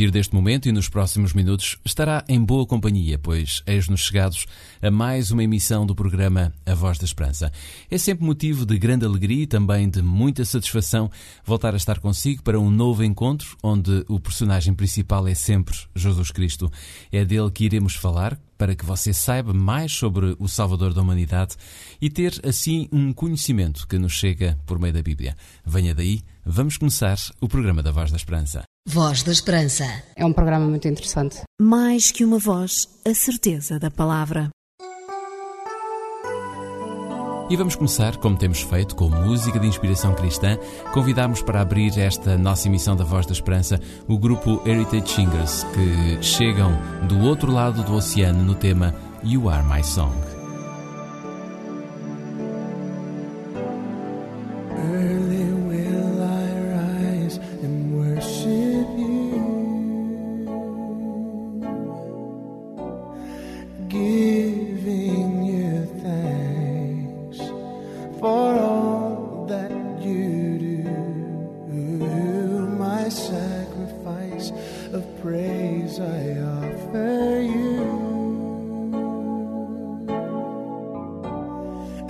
Partir deste momento e nos próximos minutos estará em boa companhia, pois eis-nos chegados a mais uma emissão do programa A Voz da Esperança. É sempre motivo de grande alegria e também de muita satisfação voltar a estar consigo para um novo encontro, onde o personagem principal é sempre Jesus Cristo. É dele que iremos falar, para que você saiba mais sobre o Salvador da humanidade e ter assim um conhecimento que nos chega por meio da Bíblia. Venha daí, vamos começar o programa da Voz da Esperança. Voz da Esperança. É um programa muito interessante. Mais que uma voz, a certeza da palavra. E vamos começar, como temos feito, com música de inspiração cristã. Convidamos para abrir esta nossa emissão da Voz da Esperança o grupo Heritage Singers, que chegam do outro lado do oceano no tema You Are My Song.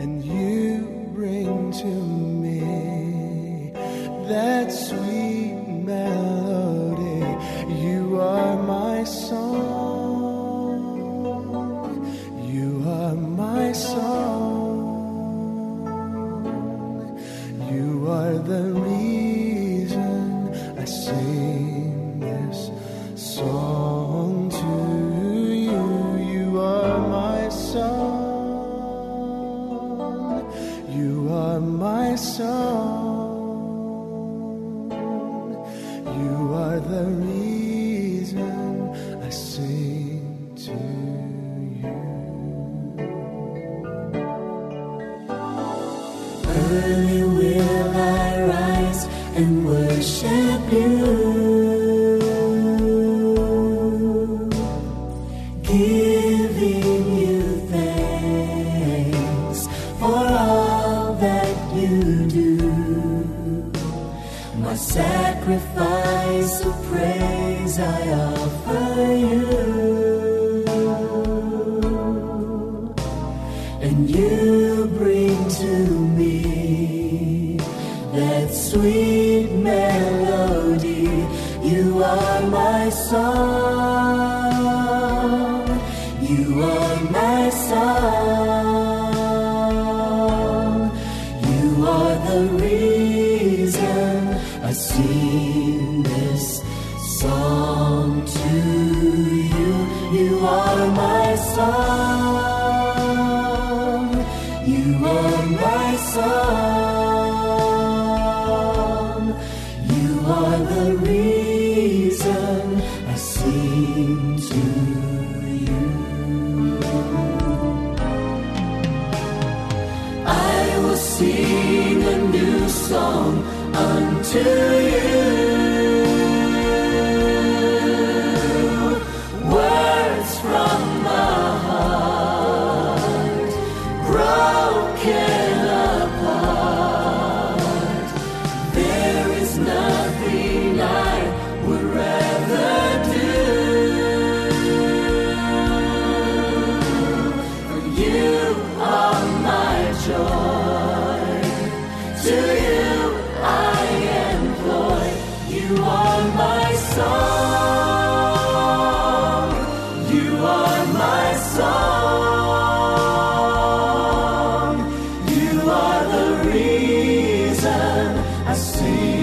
And you bring to me that sweet giving you thanks for all that you do. My sacrifice of praise I offer you the reason I sing to you. I will sing a new song unto you. Reason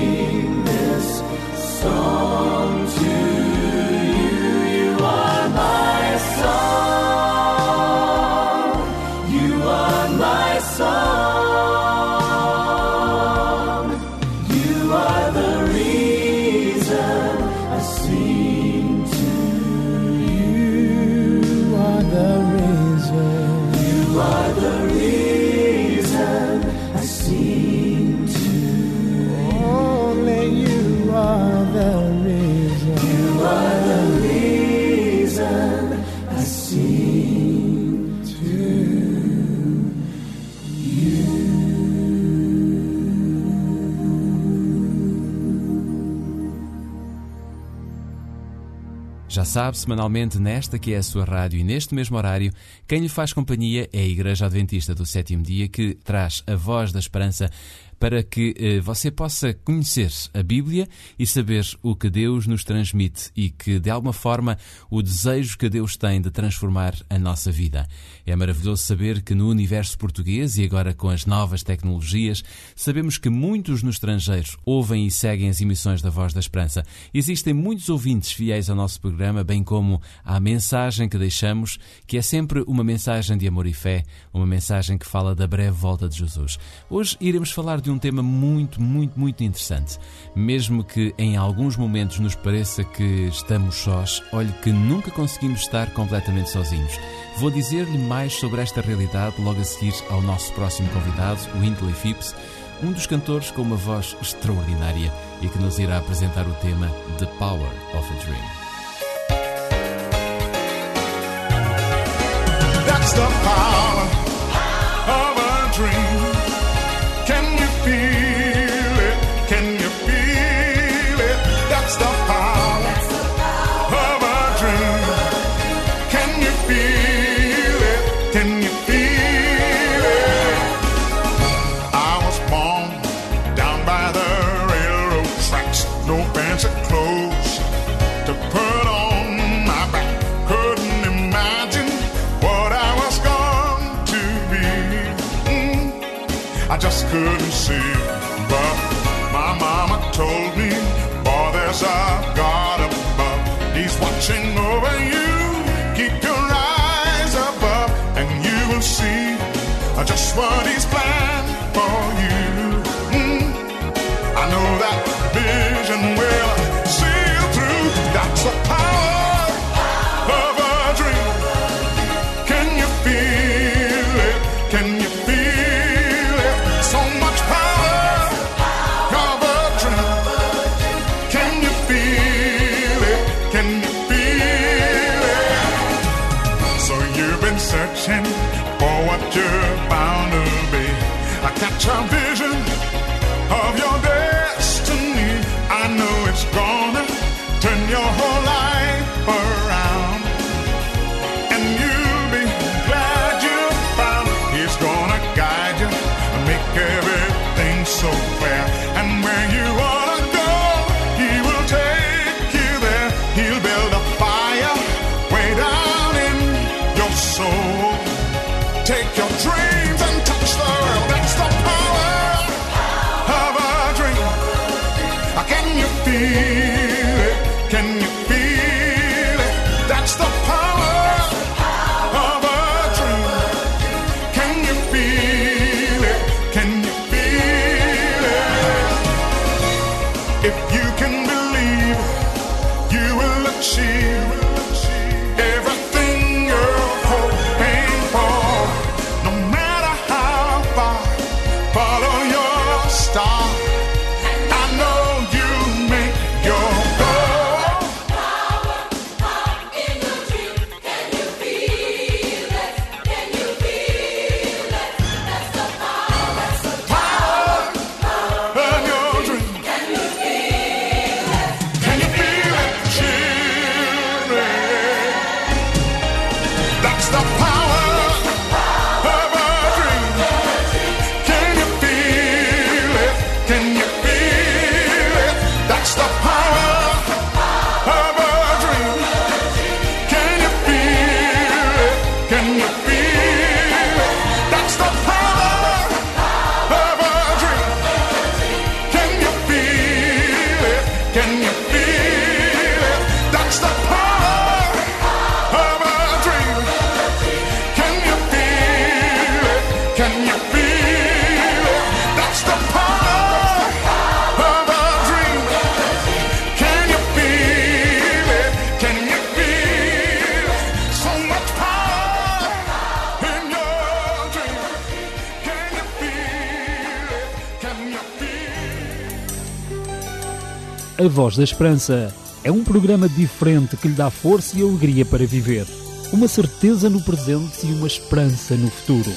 sabe, semanalmente, nesta que é a sua rádio e neste mesmo horário, quem lhe faz companhia é a Igreja Adventista do Sétimo Dia, que traz a voz da esperança para que eh, você possa conhecer a Bíblia e saber o que Deus nos transmite e que, de alguma forma, o desejo que Deus tem de transformar a nossa vida. É maravilhoso saber que no universo português e agora com as novas tecnologias, sabemos que muitos no estrangeiro ouvem e seguem as emissões da Voz da Esperança. Existem muitos ouvintes fiéis ao nosso programa, bem como à mensagem que deixamos, que é sempre uma mensagem de amor e fé, uma mensagem que fala da breve volta de Jesus. Hoje iremos falar de um tema muito, muito, muito interessante. Mesmo que em alguns momentos nos pareça que estamos sós, olhe que nunca conseguimos estar completamente sozinhos. Vou dizer-lhe mais sobre esta realidade logo a seguir ao nosso próximo convidado, o Indley Phipps, um dos cantores com uma voz extraordinária e que nos irá apresentar o tema The Power of a Dream. That's the power couldn't see. But my mama told me, boy, there's a God above. He's watching over you. Keep your eyes above, and you will see just what He's planned I A Voz da Esperança. É um programa diferente que lhe dá força e alegria para viver. Uma certeza no presente e uma esperança no futuro.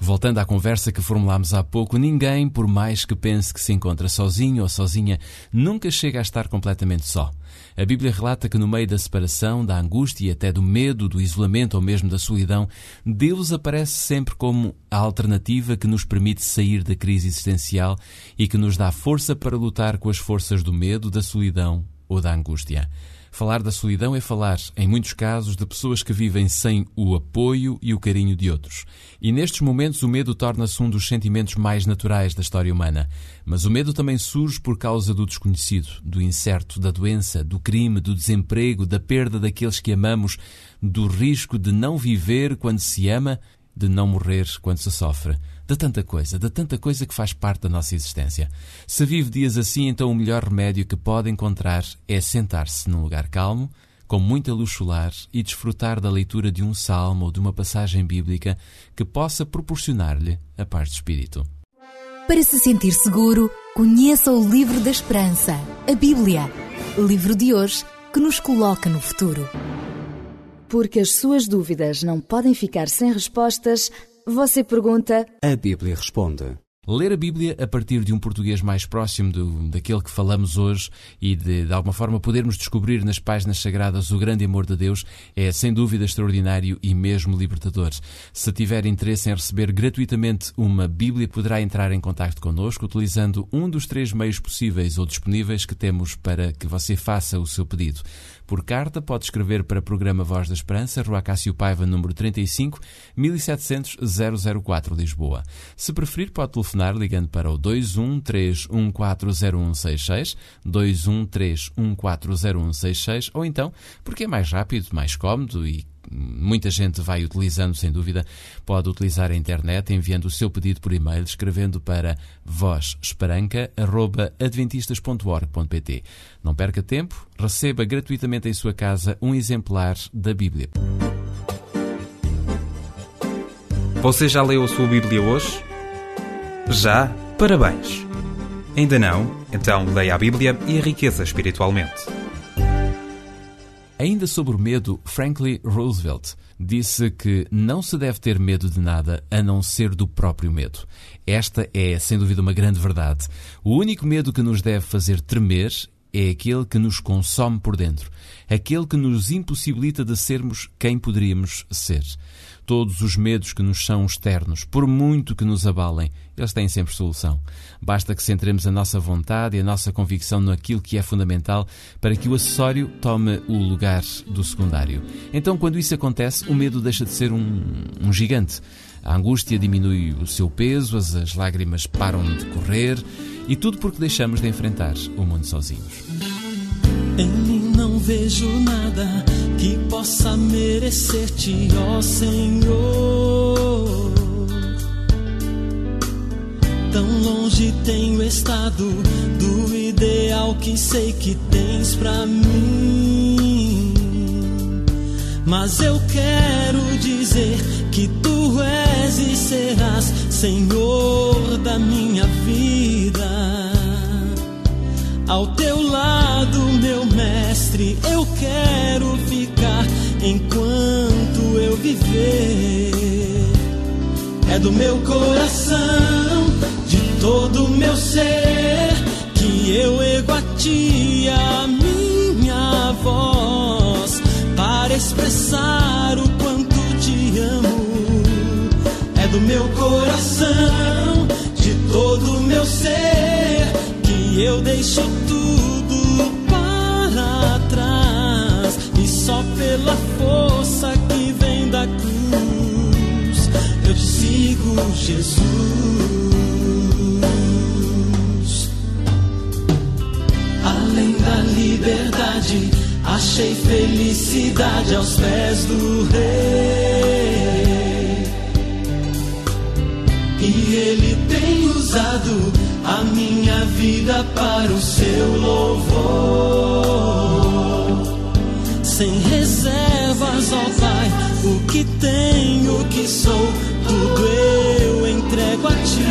Voltando à conversa que formulámos há pouco, ninguém, por mais que pense que se encontra sozinho ou sozinha, nunca chega a estar completamente só. A Bíblia relata que no meio da separação, da angústia e até do medo, do isolamento ou mesmo da solidão, Deus aparece sempre como a alternativa que nos permite sair da crise existencial e que nos dá força para lutar com as forças do medo, da solidão ou da angústia. Falar da solidão é falar, em muitos casos, de pessoas que vivem sem o apoio e o carinho de outros. E nestes momentos o medo torna-se um dos sentimentos mais naturais da história humana. Mas o medo também surge por causa do desconhecido, do incerto, da doença, do crime, do desemprego, da perda daqueles que amamos, do risco de não viver quando se ama, de não morrer quando se sofre de tanta coisa, de tanta coisa que faz parte da nossa existência. Se vive dias assim, então o melhor remédio que pode encontrar é sentar-se num lugar calmo, com muita luz solar e desfrutar da leitura de um salmo ou de uma passagem bíblica que possa proporcionar-lhe a paz de espírito. Para se sentir seguro, conheça o Livro da Esperança, a Bíblia. Livro de hoje que nos coloca no futuro. Porque as suas dúvidas não podem ficar sem respostas, você pergunta. A Bíblia responde. Ler a Bíblia a partir de um português mais próximo do, daquele que falamos hoje e de, de alguma forma podermos descobrir nas páginas sagradas o grande amor de Deus é sem dúvida extraordinário e mesmo libertador. Se tiver interesse em receber gratuitamente uma Bíblia, poderá entrar em contato connosco utilizando um dos três meios possíveis ou disponíveis que temos para que você faça o seu pedido. Por carta, pode escrever para o programa Voz da Esperança, Rua Cássio Paiva, número 35, 1700 004, Lisboa. Se preferir, pode telefonar ligando para o 213140166, 213140166, ou então, porque é mais rápido, mais cómodo e muita gente vai utilizando, sem dúvida, pode utilizar a internet enviando o seu pedido por e-mail, escrevendo para vozesperanca.adventistas.org.pt. Não perca tempo, receba gratuitamente em sua casa um exemplar da Bíblia. Você já leu a sua Bíblia hoje? Já? Parabéns! Ainda não? Então leia a Bíblia e enriqueça espiritualmente. Ainda sobre o medo, Franklin Roosevelt disse que não se deve ter medo de nada a não ser do próprio medo. Esta é, sem dúvida, uma grande verdade. O único medo que nos deve fazer tremer é aquele que nos consome por dentro, aquele que nos impossibilita de sermos quem poderíamos ser. Todos os medos que nos são externos, por muito que nos abalem, eles têm sempre solução. Basta que centremos a nossa vontade e a nossa convicção naquilo que é fundamental para que o acessório tome o lugar do secundário. Então, quando isso acontece, o medo deixa de ser um, um gigante. A angústia diminui o seu peso, as, as lágrimas param de correr e tudo porque deixamos de enfrentar o mundo sozinhos. Em mim não vejo nada que possa merecer-te, ó Senhor. Tão longe tenho estado do ideal que sei que tens pra mim. Mas eu quero dizer que tu és e serás Senhor da minha vida. Ao teu lado, meu mestre, eu quero ficar enquanto eu viver. É do meu coração, de todo o meu ser, que eu ego a ti a minha voz para expressar o quanto te amo. Do meu coração, de todo o meu ser, que eu deixo tudo para trás e só pela força que vem da cruz eu sigo, Jesus. Além da liberdade, achei felicidade aos pés do Rei. E Ele tem usado a minha vida para o seu louvor. Sem reservas, ó Pai, o que tenho, o que sou, tudo eu entrego a ti.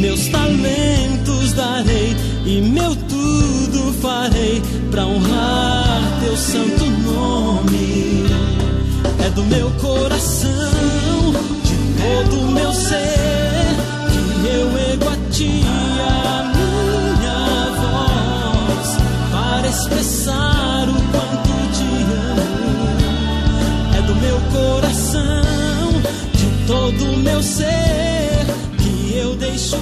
Meus talentos darei e meu tudo farei para honrar teu santo nome. É do meu coração, todo meu ser, que eu ego a ti a minha voz para expressar o quanto te amo. É do meu coração, de todo meu ser, que eu deixo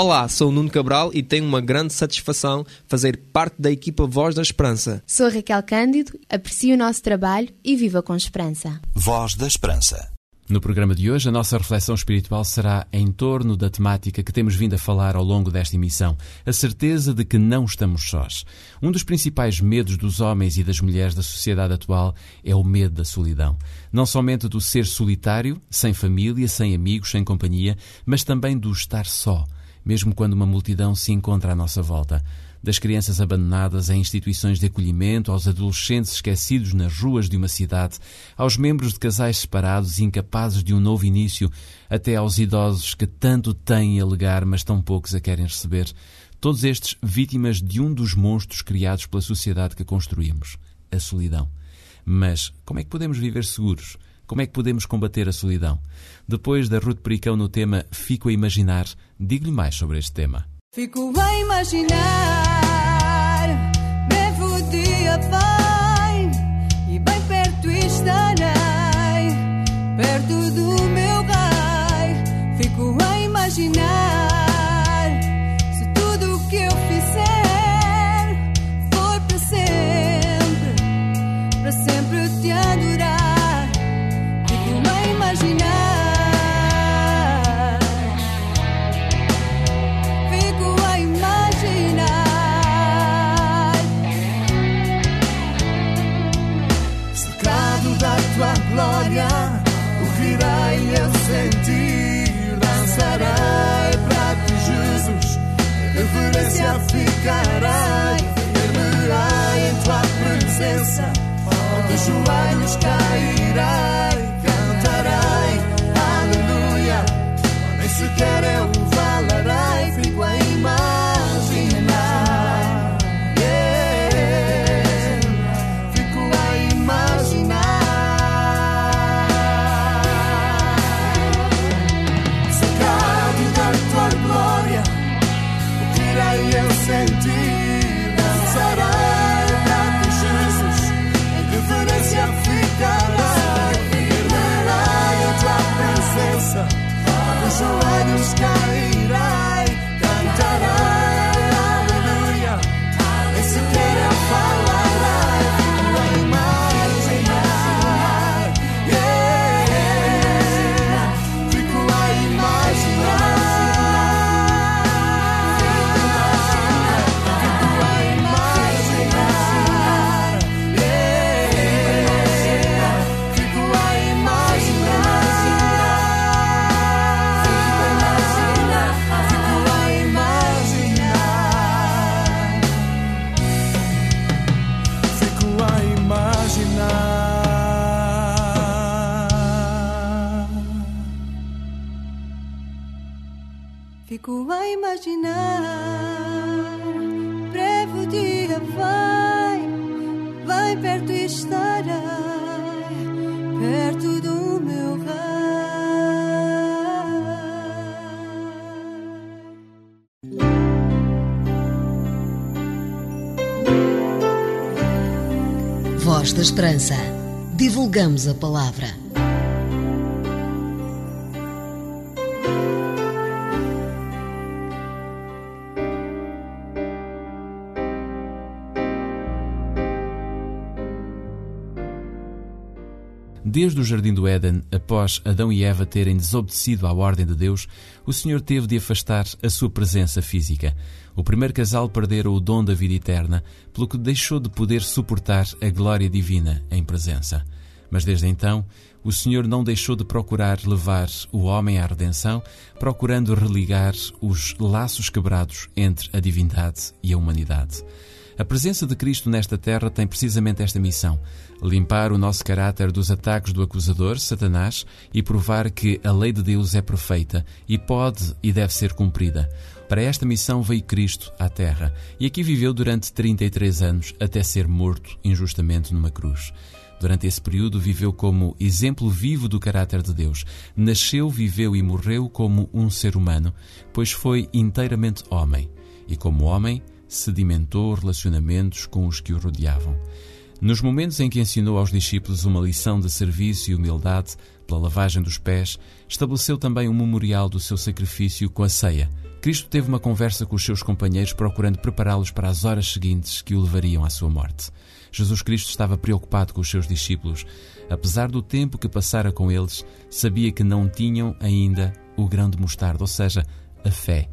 Olá, sou o Nuno Cabral e tenho uma grande satisfação fazer parte da equipa Voz da Esperança. Sou a Raquel Cândido, aprecio o nosso trabalho e viva com esperança. Voz da Esperança. No programa de hoje, a nossa reflexão espiritual será em torno da temática que temos vindo a falar ao longo desta emissão, a certeza de que não estamos sós. Um dos principais medos dos homens e das mulheres da sociedade atual é o medo da solidão. Não somente do ser solitário, sem família, sem amigos, sem companhia, mas também do estar só, mesmo quando uma multidão se encontra à nossa volta das crianças abandonadas em instituições de acolhimento, aos adolescentes esquecidos nas ruas de uma cidade, aos membros de casais separados e incapazes de um novo início, até aos idosos que tanto têm a legar, mas tão poucos a querem receber. Todos estes vítimas de um dos monstros criados pela sociedade que construímos, a solidão. Mas como é que podemos viver seguros? Como é que podemos combater a solidão? Depois da Ruth Pericão no tema Fico a Imaginar, digo-lhe mais sobre este tema. Fico a imaginar, breve o dia vai e bem perto estarei, perto do reverência ficarei, ver-me-ei em tua presença, de joelhos cairei, da Esperança. Divulgamos a palavra. Desde o Jardim do Éden, após Adão e Eva terem desobedecido à ordem de Deus, o Senhor teve de afastar a sua presença física. O primeiro casal perdera o dom da vida eterna, pelo que deixou de poder suportar a glória divina em presença. Mas desde então, o Senhor não deixou de procurar levar o homem à redenção, procurando religar os laços quebrados entre a divindade e a humanidade. A presença de Cristo nesta terra tem precisamente esta missão: limpar o nosso caráter dos ataques do acusador, Satanás, e provar que a lei de Deus é perfeita e pode e deve ser cumprida. Para esta missão veio Cristo à Terra e aqui viveu durante 33 anos até ser morto injustamente numa cruz. Durante esse período viveu como exemplo vivo do caráter de Deus. Nasceu, viveu e morreu como um ser humano, pois foi inteiramente homem. E como homem, sedimentou relacionamentos com os que o rodeavam. Nos momentos em que ensinou aos discípulos uma lição de serviço e humildade pela lavagem dos pés, estabeleceu também um memorial do seu sacrifício com a ceia. Cristo teve uma conversa com os seus companheiros procurando prepará-los para as horas seguintes que o levariam à sua morte. Jesus Cristo estava preocupado com os seus discípulos. Apesar do tempo que passara com eles, sabia que não tinham ainda o grão de mostarda, ou seja, a fé.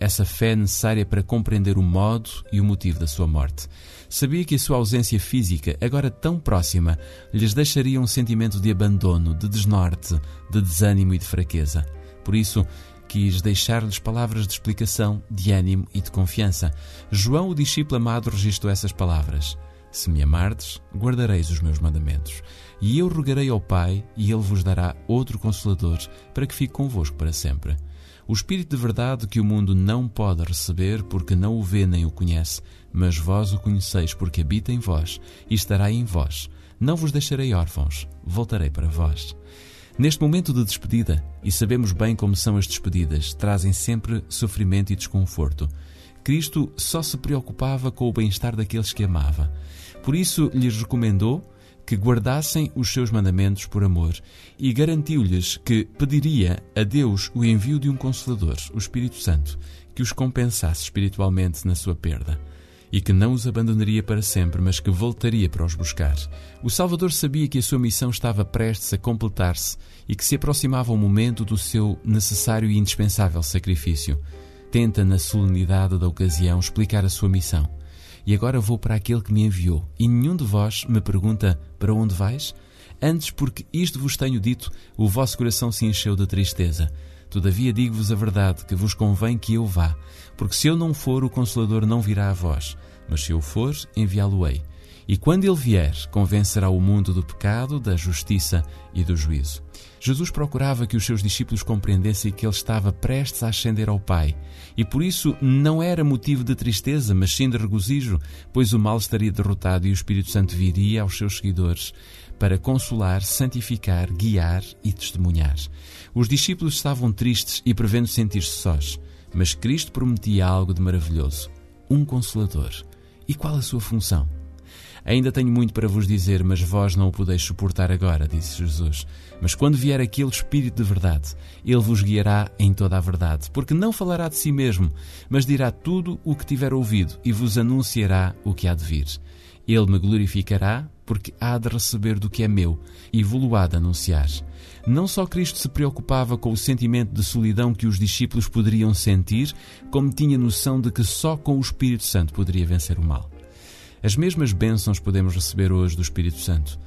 Essa fé necessária para compreender o modo e o motivo da sua morte. Sabia que a sua ausência física, agora tão próxima, lhes deixaria um sentimento de abandono, de desnorte, de desânimo e de fraqueza. Por isso, quis deixar-lhes palavras de explicação, de ânimo e de confiança. João, o discípulo amado, registrou essas palavras. Se me amardes, guardareis os meus mandamentos. E eu rogarei ao Pai, e ele vos dará outro consolador, para que fique convosco para sempre. O Espírito de verdade que o mundo não pode receber, porque não o vê nem o conhece, mas vós o conheceis, porque habita em vós e estará em vós. Não vos deixarei órfãos, voltarei para vós. Neste momento de despedida, e sabemos bem como são as despedidas, trazem sempre sofrimento e desconforto. Cristo só se preocupava com o bem-estar daqueles que amava. Por isso lhes recomendou que guardassem os seus mandamentos por amor e garantiu-lhes que pediria a Deus o envio de um Consolador, o Espírito Santo, que os compensasse espiritualmente na sua perda e que não os abandonaria para sempre, mas que voltaria para os buscar. O Salvador sabia que a sua missão estava prestes a completar-se e que se aproximava o momento do seu necessário e indispensável sacrifício. Tenta, na solenidade da ocasião, explicar a sua missão. E agora vou para aquele que me enviou, e nenhum de vós me pergunta para onde vais? Antes, porque isto vos tenho dito, o vosso coração se encheu de tristeza. Todavia digo-vos a verdade, que vos convém que eu vá, porque se eu não for, o Consolador não virá a vós, mas se eu for, enviá-lo-ei. E quando ele vier, convencerá o mundo do pecado, da justiça e do juízo. Jesus procurava que os seus discípulos compreendessem que ele estava prestes a ascender ao Pai, e por isso não era motivo de tristeza, mas sim de regozijo, pois o mal estaria derrotado e o Espírito Santo viria aos seus seguidores para consolar, santificar, guiar e testemunhar. Os discípulos estavam tristes e prevendo sentir-se sós, mas Cristo prometia algo de maravilhoso: um consolador. E qual a sua função? Ainda tenho muito para vos dizer, mas vós não o podeis suportar agora, disse Jesus. Mas quando vier aquele Espírito de verdade, ele vos guiará em toda a verdade, porque não falará de si mesmo, mas dirá tudo o que tiver ouvido e vos anunciará o que há de vir. Ele me glorificará, porque há de receber do que é meu e vou-lo há de anunciar. Não só Cristo se preocupava com o sentimento de solidão que os discípulos poderiam sentir, como tinha noção de que só com o Espírito Santo poderia vencer o mal. As mesmas bênçãos podemos receber hoje do Espírito Santo.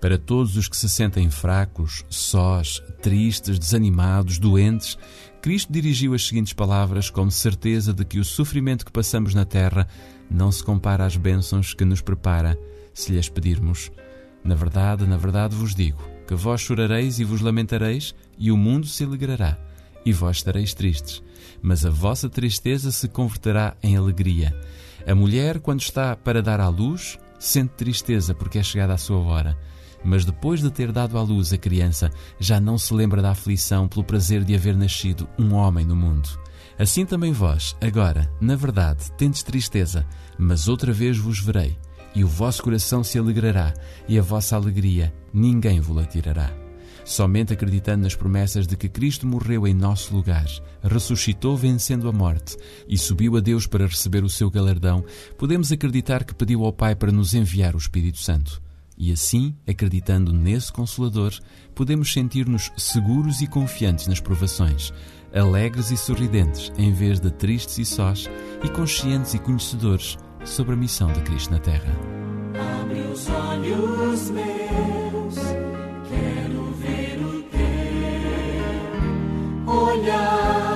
Para todos os que se sentem fracos, sós, tristes, desanimados, doentes, Cristo dirigiu as seguintes palavras com certeza de que o sofrimento que passamos na terra não se compara às bênçãos que nos prepara se lhes pedirmos. Na verdade, na verdade vos digo que vós chorareis e vos lamentareis, e o mundo se alegrará, e vós estareis tristes. Mas a vossa tristeza se converterá em alegria a mulher, quando está para dar à luz, sente tristeza porque é chegada a sua hora. Mas depois de ter dado à luz a criança, já não se lembra da aflição pelo prazer de haver nascido um homem no mundo. Assim também vós, agora, na verdade, tendes tristeza, mas outra vez vos verei, e o vosso coração se alegrará, e a vossa alegria ninguém vos tirará. Somente acreditando nas promessas de que Cristo morreu em nosso lugar, ressuscitou vencendo a morte e subiu a Deus para receber o seu galardão, podemos acreditar que pediu ao Pai para nos enviar o Espírito Santo. E assim, acreditando nesse Consolador, podemos sentir-nos seguros e confiantes nas provações, alegres e sorridentes, em vez de tristes e sós, e conscientes e conhecedores sobre a missão de Cristo na Terra. Abre os olhos meus, olhar,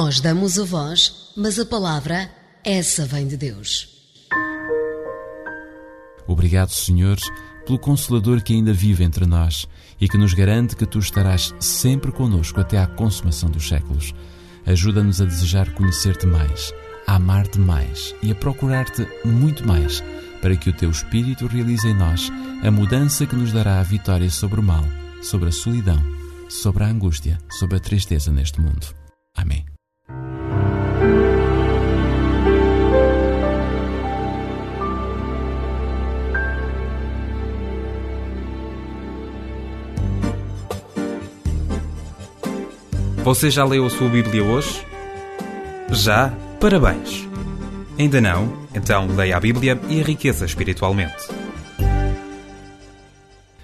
Nós damos a voz, mas a palavra, essa vem de Deus. Obrigado, Senhor, pelo Consolador que ainda vive entre nós e que nos garante que tu estarás sempre conosco até à consumação dos séculos. Ajuda-nos a desejar conhecer-te mais, a amar-te mais e a procurar-te muito mais, para que o teu Espírito realize em nós a mudança que nos dará a vitória sobre o mal, sobre a solidão, sobre a angústia, sobre a tristeza neste mundo. Amém. Você já leu a sua Bíblia hoje? Já? Parabéns! Ainda não? Então leia a Bíblia e enriqueça espiritualmente.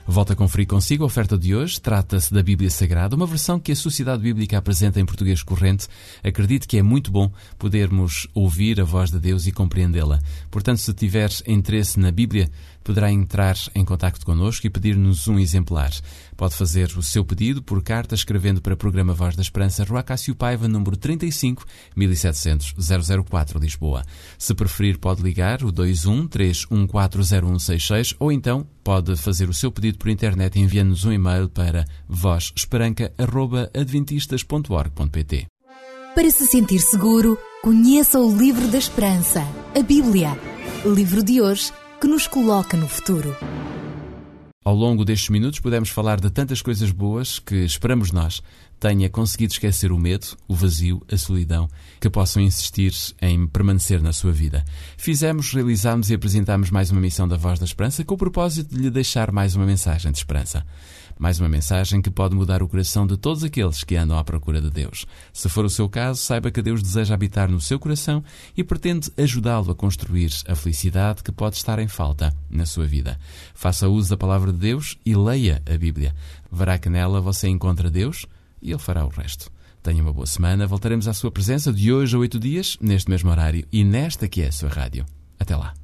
Volto a conferir consigo a oferta de hoje. Trata-se da Bíblia Sagrada, uma versão que a Sociedade Bíblica apresenta em português corrente. Acredito que é muito bom podermos ouvir a voz de Deus e compreendê-la. Portanto, se tiver interesse na Bíblia, poderá entrar em contato connosco e pedir-nos um exemplar. Pode fazer o seu pedido por carta escrevendo para o programa Voz da Esperança, Rua Cássio Paiva, número 35 1700 004, Lisboa. Se preferir, pode ligar o 21 3140166 ou então pode fazer o seu pedido por internet enviando-nos um e-mail para vozesperanca.adventistas.org.pt. Para se sentir seguro, conheça o Livro da Esperança, a Bíblia. Livro de hoje que nos coloca no futuro. Ao longo destes minutos podemos falar de tantas coisas boas que esperamos nós tenha conseguido esquecer o medo, o vazio, a solidão, que possam insistir em permanecer na sua vida. Fizemos, realizámos e apresentámos mais uma missão da Voz da Esperança com o propósito de lhe deixar mais uma mensagem de esperança. Mais uma mensagem que pode mudar o coração de todos aqueles que andam à procura de Deus. Se for o seu caso, saiba que Deus deseja habitar no seu coração e pretende ajudá-lo a construir a felicidade que pode estar em falta na sua vida. Faça uso da palavra de Deus e leia a Bíblia. Verá que nela você encontra Deus e Ele fará o resto. Tenha uma boa semana. Voltaremos à sua presença de hoje a oito dias, neste mesmo horário e nesta que é a sua rádio. Até lá.